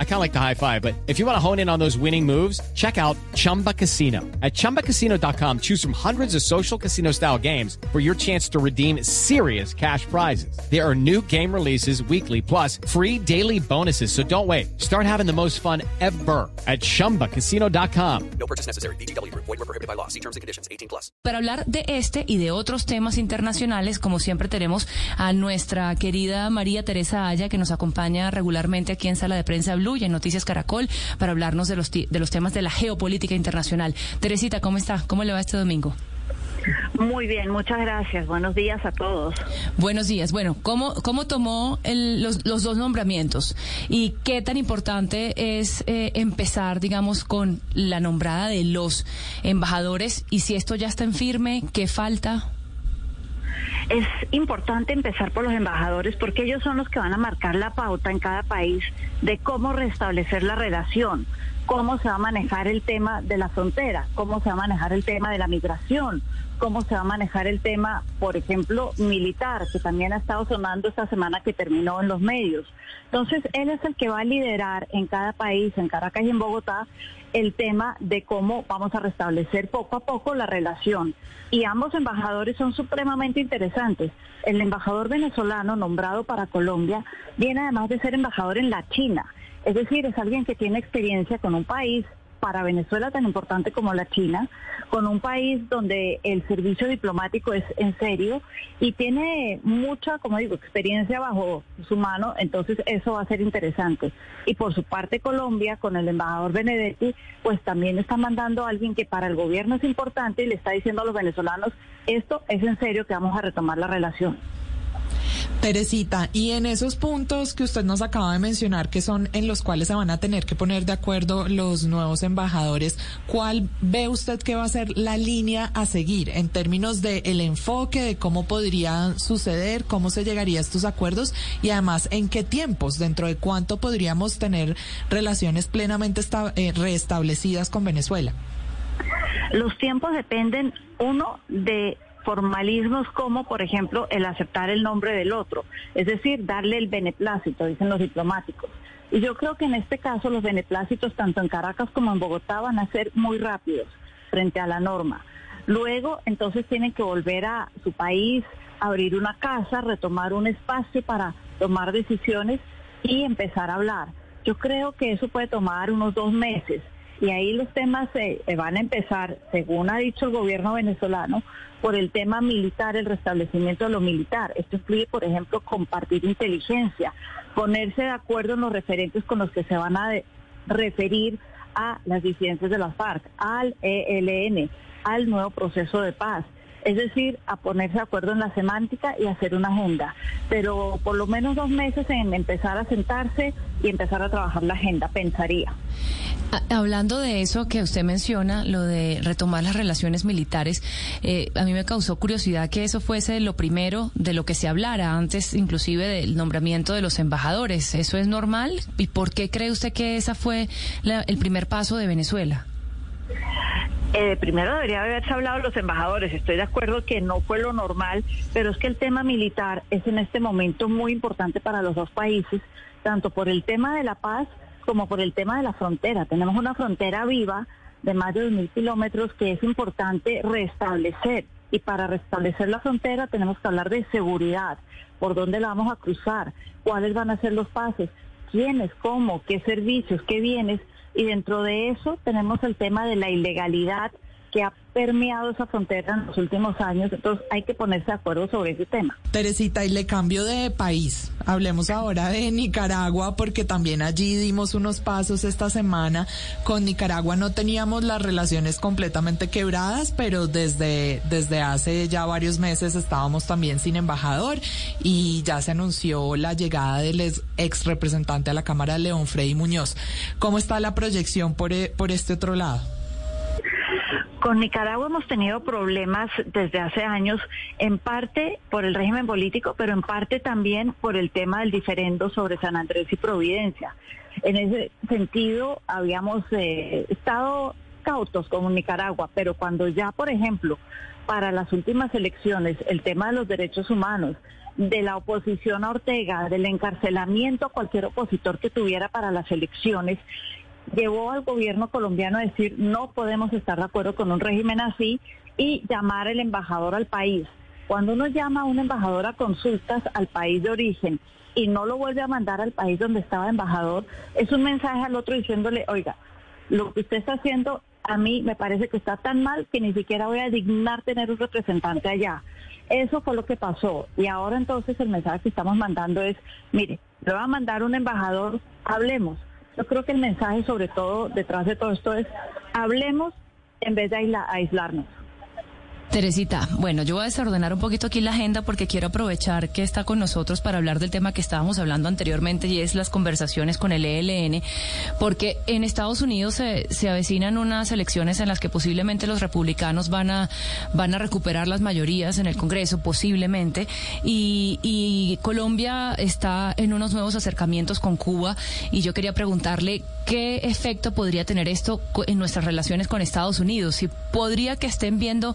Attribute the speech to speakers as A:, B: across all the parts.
A: I kind of like the high five, but if you want to hone in on those winning moves, check out Chumba Casino. At ChumbaCasino.com, choose from hundreds of social casino style games for your chance to redeem serious cash prizes. There are new game releases weekly, plus free daily bonuses. So don't wait. Start having the most fun ever at ChumbaCasino.com.
B: No purchase necessary. BGW. Void were prohibited by law. See terms and conditions. 18 plus.
C: Para hablar de este y de otros temas internacionales, como siempre tenemos a nuestra querida María Teresa que nos acompaña regularmente aquí en Sala de Prensa Blue y en Noticias Caracol para hablarnos de los, de los temas de la geopolítica internacional. Teresita, ¿cómo está? ¿Cómo le va este domingo?
D: Muy bien, muchas gracias. Buenos días a todos.
C: Buenos días. Bueno, ¿cómo, cómo tomó los, los, dos nombramientos? ¿Y qué tan importante es eh, empezar, digamos, con la nombrada de los embajadores? Y si esto ya está en firme, ¿qué falta?
D: Es importante empezar por los embajadores porque ellos son los que van a marcar la pauta en cada país de cómo restablecer la relación, cómo se va a manejar el tema de la frontera, cómo se va a manejar el tema de la migración, cómo se va a manejar el tema, por ejemplo, militar, que también ha estado sonando esta semana que terminó en los medios. Entonces, él es el que va a liderar en cada país, en Caracas y en Bogotá, el tema de cómo vamos a restablecer poco a poco la relación. Y ambos embajadores son supremamente interesantes. El embajador venezolano nombrado para Colombia viene además de ser embajador en la China. Es decir, es alguien que tiene experiencia con un país para Venezuela tan importante como la China, con un país donde el servicio diplomático es en serio y tiene mucha, como digo, experiencia bajo su mano, entonces eso va a ser interesante. Y por su parte Colombia, con el embajador Benedetti, pues también está mandando a alguien que para el gobierno es importante y le está diciendo a los venezolanos, esto es en serio que vamos a retomar la relación.
E: Teresita, y en esos puntos que usted nos acaba de mencionar, que son en los cuales se van a tener que poner de acuerdo los nuevos embajadores, ¿cuál ve usted que va a ser la línea a seguir en términos de el enfoque, de cómo podría suceder, cómo se llegaría a estos acuerdos y además en qué tiempos, dentro de cuánto podríamos tener relaciones plenamente eh, restablecidas con Venezuela?
D: Los tiempos dependen, uno, de formalismos como, por ejemplo, el aceptar el nombre del otro, es decir, darle el beneplácito, dicen los diplomáticos. Y yo creo que en este caso los beneplácitos, tanto en Caracas como en Bogotá, van a ser muy rápidos frente a la norma. Luego, entonces, tienen que volver a su país, abrir una casa, retomar un espacio para tomar decisiones y empezar a hablar. Yo creo que eso puede tomar unos dos meses y ahí los temas se van a empezar, según ha dicho el gobierno venezolano, por el tema militar, el restablecimiento de lo militar. Esto incluye, por ejemplo, compartir inteligencia, ponerse de acuerdo en los referentes con los que se van a referir a las disidencias de la FARC, al ELN, al nuevo proceso de paz es decir, a ponerse de acuerdo en la semántica y hacer una agenda. Pero por lo menos dos meses en empezar a sentarse y empezar a trabajar la agenda, pensaría.
C: Hablando de eso que usted menciona, lo de retomar las relaciones militares, eh, a mí me causó curiosidad que eso fuese lo primero de lo que se hablara antes, inclusive del nombramiento de los embajadores. ¿Eso es normal? ¿Y por qué cree usted que esa fue el primer paso de Venezuela?
D: Eh, primero debería haberse hablado los embajadores. Estoy de acuerdo que no fue lo normal, pero es que el tema militar es en este momento muy importante para los dos países, tanto por el tema de la paz como por el tema de la frontera. Tenemos una frontera viva de más de 2.000 kilómetros que es importante restablecer. Y para restablecer la frontera tenemos que hablar de seguridad, por dónde la vamos a cruzar, cuáles van a ser los pasos, quiénes, cómo, qué servicios, qué bienes y dentro de eso tenemos el tema de la ilegalidad que ha permeado esa frontera en los últimos años, entonces hay que ponerse de acuerdo sobre ese tema.
E: Teresita, y le cambio de país. Hablemos ahora de Nicaragua, porque también allí dimos unos pasos esta semana. Con Nicaragua no teníamos las relaciones completamente quebradas, pero desde, desde hace ya varios meses estábamos también sin embajador y ya se anunció la llegada del ex representante a la Cámara, León Freddy Muñoz. ¿Cómo está la proyección por, por este otro lado?
D: Con Nicaragua hemos tenido problemas desde hace años, en parte por el régimen político, pero en parte también por el tema del diferendo sobre San Andrés y Providencia. En ese sentido, habíamos eh, estado cautos como Nicaragua, pero cuando ya, por ejemplo, para las últimas elecciones, el tema de los derechos humanos, de la oposición a Ortega, del encarcelamiento a cualquier opositor que tuviera para las elecciones, llevó al gobierno colombiano a decir no podemos estar de acuerdo con un régimen así y llamar al embajador al país. Cuando uno llama a un embajador a consultas al país de origen y no lo vuelve a mandar al país donde estaba embajador, es un mensaje al otro diciéndole, oiga, lo que usted está haciendo a mí me parece que está tan mal que ni siquiera voy a dignar tener un representante allá. Eso fue lo que pasó. Y ahora entonces el mensaje que estamos mandando es, mire, le va a mandar un embajador, hablemos. Yo creo que el mensaje sobre todo detrás de todo esto es, hablemos en vez de aislarnos.
C: Teresita, bueno, yo voy a desordenar un poquito aquí la agenda porque quiero aprovechar que está con nosotros para hablar del tema que estábamos hablando anteriormente y es las conversaciones con el ELN, porque en Estados Unidos se, se avecinan unas elecciones en las que posiblemente los republicanos van a, van a recuperar las mayorías en el Congreso, posiblemente, y, y Colombia está en unos nuevos acercamientos con Cuba y yo quería preguntarle qué efecto podría tener esto en nuestras relaciones con Estados Unidos, si podría que estén viendo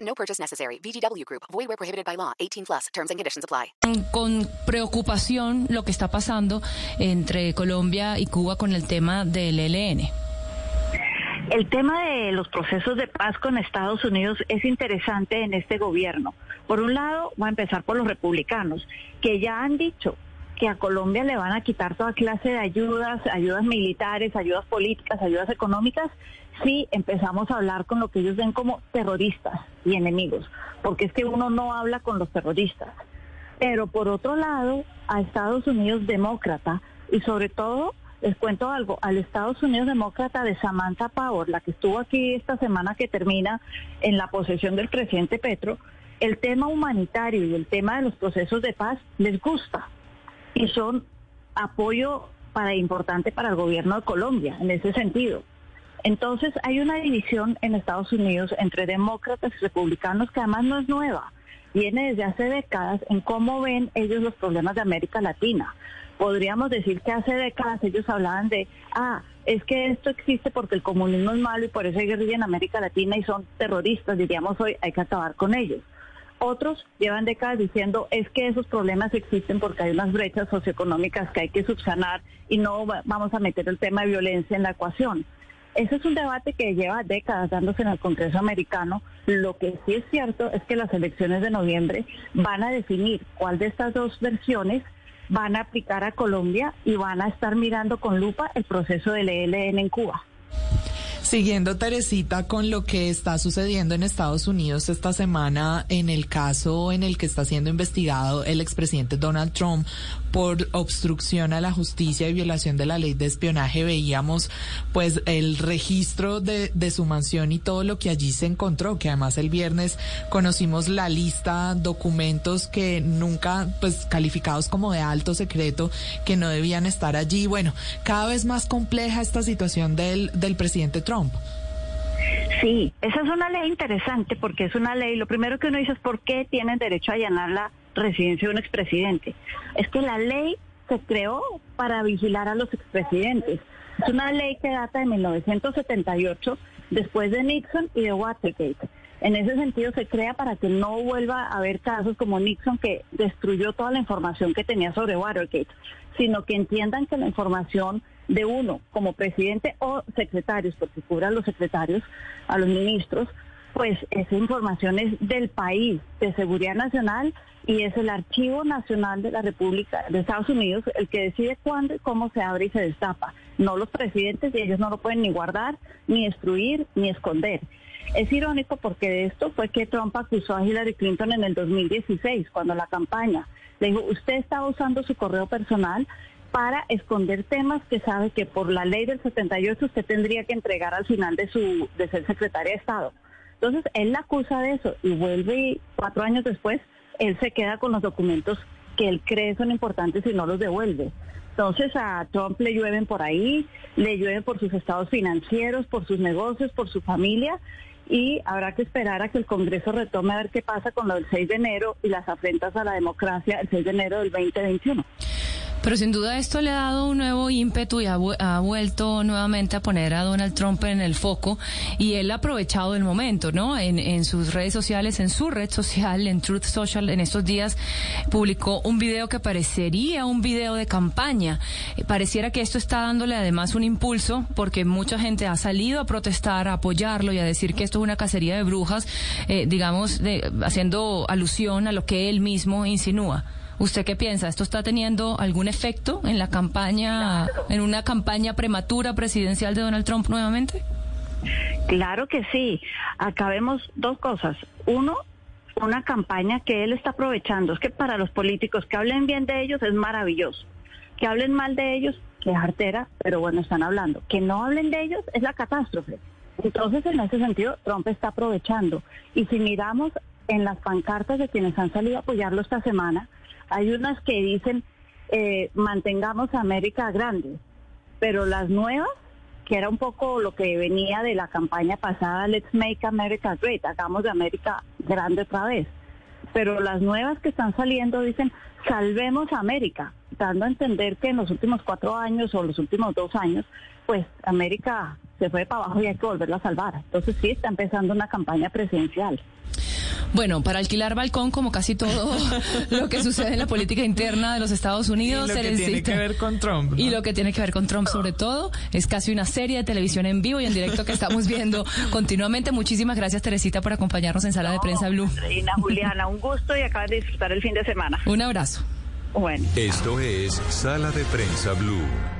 B: No purchase necessary. VGW Group. Void where prohibited by law. 18 plus. Terms and conditions apply.
C: Con preocupación lo que está pasando entre Colombia y Cuba con el tema del ELN.
D: El tema de los procesos de paz con Estados Unidos es interesante en este gobierno. Por un lado, voy a empezar por los republicanos, que ya han dicho que a Colombia le van a quitar toda clase de ayudas, ayudas militares, ayudas políticas, ayudas económicas, si empezamos a hablar con lo que ellos ven como terroristas y enemigos, porque es que uno no habla con los terroristas. Pero por otro lado, a Estados Unidos demócrata y sobre todo les cuento algo, al Estados Unidos demócrata de Samantha Power, la que estuvo aquí esta semana que termina en la posesión del presidente Petro, el tema humanitario y el tema de los procesos de paz les gusta y son apoyo para importante para el gobierno de Colombia en ese sentido. Entonces hay una división en Estados Unidos entre demócratas y republicanos que además no es nueva, viene desde hace décadas en cómo ven ellos los problemas de América Latina podríamos decir que hace décadas ellos hablaban de, ah, es que esto existe porque el comunismo es malo y por eso hay guerrilla en América Latina y son terroristas, diríamos hoy, hay que acabar con ellos. Otros llevan décadas diciendo es que esos problemas existen porque hay unas brechas socioeconómicas que hay que subsanar y no vamos a meter el tema de violencia en la ecuación. Ese es un debate que lleva décadas dándose en el Congreso americano. Lo que sí es cierto es que las elecciones de noviembre van a definir cuál de estas dos versiones van a aplicar a Colombia y van a estar mirando con lupa el proceso del ELN en Cuba.
E: Siguiendo, Teresita, con lo que está sucediendo en Estados Unidos esta semana en el caso en el que está siendo investigado el expresidente Donald Trump por obstrucción a la justicia y violación de la ley de espionaje, veíamos pues el registro de, de su mansión y todo lo que allí se encontró, que además el viernes conocimos la lista, documentos que nunca pues calificados como de alto secreto, que no debían estar allí. Bueno, cada vez más compleja esta situación del, del presidente Trump.
D: Sí, esa es una ley interesante porque es una ley, lo primero que uno dice es por qué tienen derecho a allanar la residencia de un expresidente. Es que la ley se creó para vigilar a los expresidentes. Es una ley que data de 1978, después de Nixon y de Watergate. En ese sentido se crea para que no vuelva a haber casos como Nixon que destruyó toda la información que tenía sobre Watergate, sino que entiendan que la información de uno como presidente o secretarios, porque cubre a los secretarios, a los ministros, pues esa información es del país, de seguridad nacional, y es el Archivo Nacional de la República de Estados Unidos el que decide cuándo y cómo se abre y se destapa. No los presidentes, y ellos no lo pueden ni guardar, ni destruir, ni esconder. Es irónico porque de esto fue que Trump acusó a Hillary Clinton en el 2016, cuando la campaña le dijo, usted estaba usando su correo personal, para esconder temas que sabe que por la ley del 78 usted tendría que entregar al final de su de ser secretaria de Estado. Entonces, él la acusa de eso y vuelve y cuatro años después, él se queda con los documentos que él cree son importantes y no los devuelve. Entonces a Trump le llueven por ahí, le llueven por sus estados financieros, por sus negocios, por su familia y habrá que esperar a que el Congreso retome a ver qué pasa con lo del 6 de enero y las afrentas a la democracia el 6 de enero del 2021.
C: Pero sin duda esto le ha dado un nuevo ímpetu y ha, vuelto nuevamente a poner a Donald Trump en el foco y él ha aprovechado el momento, ¿no? En, en sus redes sociales, en su red social, en Truth Social, en estos días publicó un video que parecería un video de campaña. Eh, pareciera que esto está dándole además un impulso porque mucha gente ha salido a protestar, a apoyarlo y a decir que esto una cacería de brujas, eh, digamos, de, haciendo alusión a lo que él mismo insinúa. ¿Usted qué piensa? ¿Esto está teniendo algún efecto en la campaña, en una campaña prematura presidencial de Donald Trump nuevamente?
D: Claro que sí. Acá vemos dos cosas. Uno, una campaña que él está aprovechando. Es que para los políticos que hablen bien de ellos es maravilloso. Que hablen mal de ellos, que es artera, pero bueno, están hablando. Que no hablen de ellos es la catástrofe. Entonces, en ese sentido, Trump está aprovechando. Y si miramos en las pancartas de quienes han salido a apoyarlo esta semana, hay unas que dicen eh, mantengamos América grande, pero las nuevas, que era un poco lo que venía de la campaña pasada, Let's Make America Great, hagamos de América grande otra vez. Pero las nuevas que están saliendo dicen salvemos América, dando a entender que en los últimos cuatro años o los últimos dos años, pues América se fue para abajo y hay que volverla a salvar. Entonces sí está empezando una campaña presidencial.
C: Bueno, para alquilar balcón, como casi todo lo que sucede en la política interna de los Estados Unidos,
E: y lo que tiene que ver con Trump.
C: Y lo que tiene que ver con Trump, sobre todo, es casi una serie de televisión en vivo y en directo que estamos viendo continuamente. Muchísimas gracias, Teresita, por acompañarnos en Sala de Prensa Blue.
D: Reina Juliana, un gusto y acabas de disfrutar el fin de semana.
C: Un abrazo.
D: Bueno.
F: Esto es Sala de Prensa Blue.